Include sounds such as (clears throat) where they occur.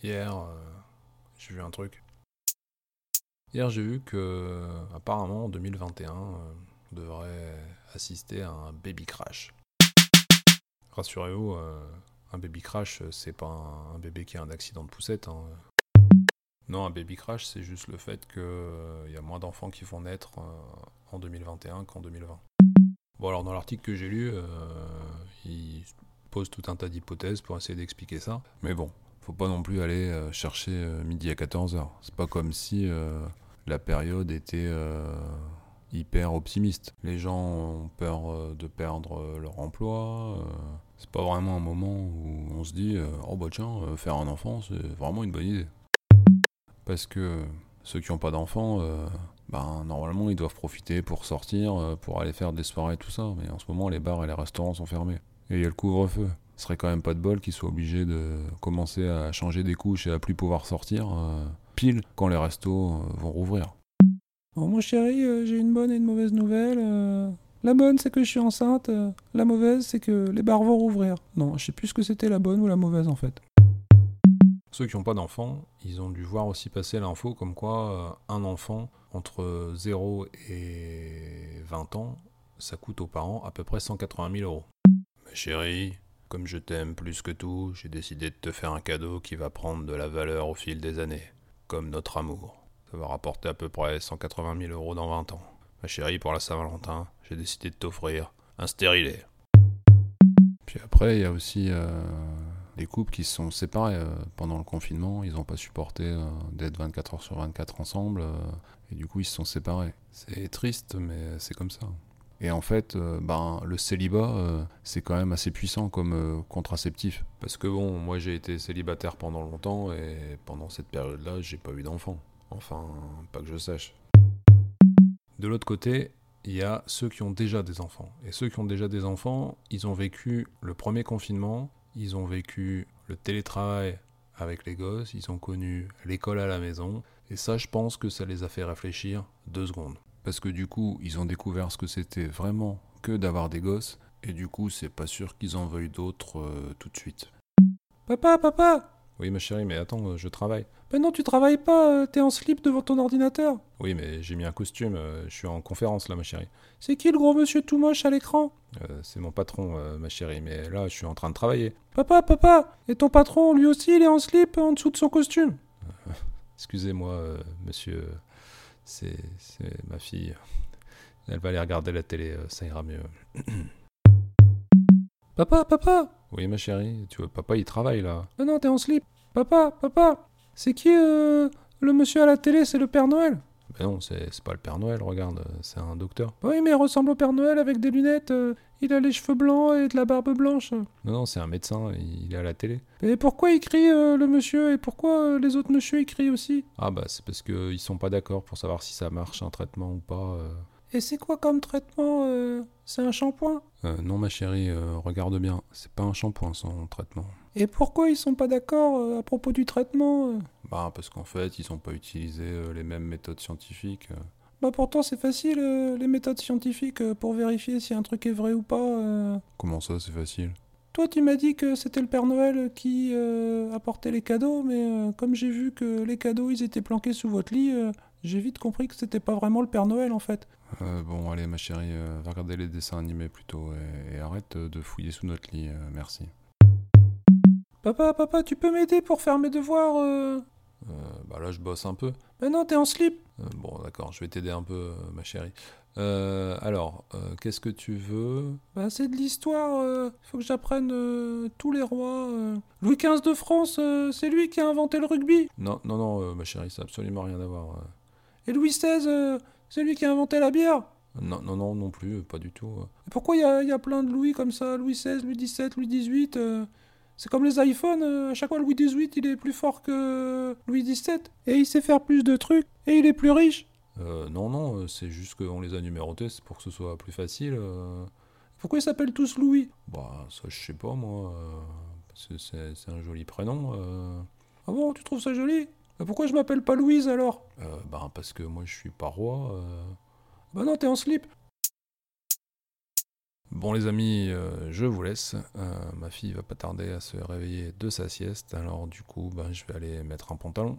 Hier, euh, j'ai vu un truc. Hier, j'ai vu que, apparemment, en 2021, euh, on devrait assister à un baby crash. Rassurez-vous, euh, un baby crash, c'est pas un, bébé qui a un accident de poussette. hein. Non, un baby crash, c'est juste le fait qu'il y a moins d'enfants qui vont naître en 2021 qu'en 2020. Bon, alors, dans l'article que j'ai lu, il pose tout un tas d'hypothèses pour essayer d'expliquer ça. Mais bon, faut pas non plus aller euh, chercher euh, midi à 14h. C'est pas comme si euh, la période était hyper optimiste. Les gens ont peur de perdre leur emploi. c'est pas vraiment un moment où on se dit oh bah tiens, faire un enfant, c'est vraiment une bonne idée. Parce que ceux qui n'ont pas d'enfants, ben, normalement ils doivent profiter pour sortir, pour aller faire des soirées, tout ça. Mais en ce moment, les bars et les restaurants sont fermés. Et il y a le couvre-feu. Ce serait quand même pas de bol qu'ils soient obligés de commencer à changer des couches et à plus pouvoir sortir euh, pile quand les restos euh, vont rouvrir. Bon, mon chéri, euh, j'ai une bonne et une mauvaise nouvelle. euh. La bonne, c'est que je suis enceinte. La mauvaise, c'est que les bars vont rouvrir. Non, je sais plus ce que c'était la bonne ou la mauvaise en fait. Ceux qui n'ont pas d'enfants, ils ont dû voir aussi passer l'info comme quoi un enfant entre 0 et 20 ans, ça coûte aux parents à peu près 180 000 euros. Ma chérie, comme je t'aime plus que tout, j'ai décidé de te faire un cadeau qui va prendre de la valeur au fil des années, comme notre amour. Ça va rapporter à peu près 180 000 euros dans 20 ans. Ma chérie, pour la Saint-Valentin, j'ai décidé de t'offrir un stérilet. Puis après, il y a aussi euh, des couples qui se sont séparés euh, pendant le confinement. Ils n'ont pas supporté euh, d'être 24 heures sur 24 ensemble. et du coup, ils se sont séparés. C'est triste, mais c'est comme ça. Et en fait, euh, ben, le célibat, euh, c'est quand même assez puissant comme euh, contraceptif. Parce que bon, moi j'ai été célibataire pendant longtemps et pendant cette période-là, j'ai pas eu d'enfant. Enfin, pas que je sache. De l'autre côté, il y a ceux qui ont déjà des enfants. Et ceux qui ont déjà des enfants, ils ont vécu le premier confinement, ils ont vécu le télétravail avec les gosses, ils ont connu l'école à la maison. Et ça, je pense que ça les a fait réfléchir deux secondes. Parce que du coup, ils ont découvert ce que c'était vraiment que d'avoir des gosses. Et du coup, c'est pas sûr qu'ils en veuillent d'autres euh, tout de suite. Papa, papa Oui, ma chérie, mais attends, euh, je travaille. Ben non, tu travailles pas, euh, t'es en slip devant ton ordinateur. Oui, mais j'ai mis un costume, euh, je suis en conférence là, ma chérie. C'est qui le gros monsieur tout moche à l'écran? C'est mon patron, ma chérie, mais là, je suis en train de travailler. Papa, papa Et ton patron, lui aussi, il est en slip en dessous de son costume? (laughs) Excusez-moi, monsieur, c'est ma fille. Elle va aller regarder la télé, euh, ça ira mieux. (clears throat) Papa, papa Oui, ma chérie, tu vois, papa, il travaille là. Ben non, t'es en slip. Papa, papa C'est qui euh, le monsieur à la télé? C'est le Père Noël? Non, c'est pas le Père Noël, regarde, c'est un docteur. Oui, mais il ressemble au Père Noël avec des lunettes. euh, il a les cheveux blancs et de la barbe blanche. Non, non, c'est un médecin, il est à la télé. Et pourquoi il crie euh, le monsieur et pourquoi euh, les autres monsieur ils crient aussi? Ah bah, c'est parce qu'ils sont pas d'accord pour savoir si ça marche un traitement ou pas. Et c'est quoi comme traitement euh, C'est un shampoing? Euh, non, ma chérie, euh, regarde bien, c'est pas un shampoing son traitement. Et pourquoi ils sont pas d'accord à propos du traitement Bah, parce qu'en fait, ils ont pas utilisé les mêmes méthodes scientifiques. Bah pourtant c'est facile les méthodes scientifiques pour vérifier si un truc est vrai ou pas. Comment ça, c'est facile? Toi tu m'as dit que c'était le Père Noël qui euh, apportait les cadeaux, mais euh, comme j'ai vu que les cadeaux ils étaient planqués sous votre lit, euh, j'ai vite compris que c'était pas vraiment le Père Noël en fait. Euh, bon, allez, ma chérie, euh, va regarder les dessins animés plutôt et, et arrête euh, de fouiller sous notre lit, euh, merci. Papa, papa, tu peux m'aider pour faire mes devoirs bah là, je bosse un peu. Mais non, t'es en slip. Bon, d'accord, je vais t'aider un peu, ma chérie. Alors, qu'est-ce que tu veux? Bah c'est de l'histoire, euh, faut que j'apprenne tous les rois. Louis XV de France, c'est lui qui a inventé le rugby. Non, non, non, ma chérie, ça n'a absolument rien à voir. Et Louis XVI, euh, c'est lui qui a inventé la bière. Non, non, non, non plus, pas du tout. Et pourquoi il y a, il y a plein de Louis comme ça Louis XVI, Louis XVII, Louis XVIII euh, C'est comme les iPhones, euh, à chaque fois Louis XVIII il est plus fort que Louis XVII. Et il sait faire plus de trucs. Et il est plus riche. Euh, non, non, c'est juste qu'on les a numérotés, c'est pour que ce soit plus facile. Pourquoi ils s'appellent tous Louis? Bah, ça, je sais pas, moi. c'est un joli prénom. Ah bon, tu trouves ça joli? Mais pourquoi je m'appelle pas Louise alors? Euh, bah, parce que moi, je suis pas roi. euh. Bah non, t'es en slip. Bon les amis, euh, je vous laisse. Euh, ma fille va pas tarder à se réveiller de sa sieste, alors du coup, ben, je vais aller mettre un pantalon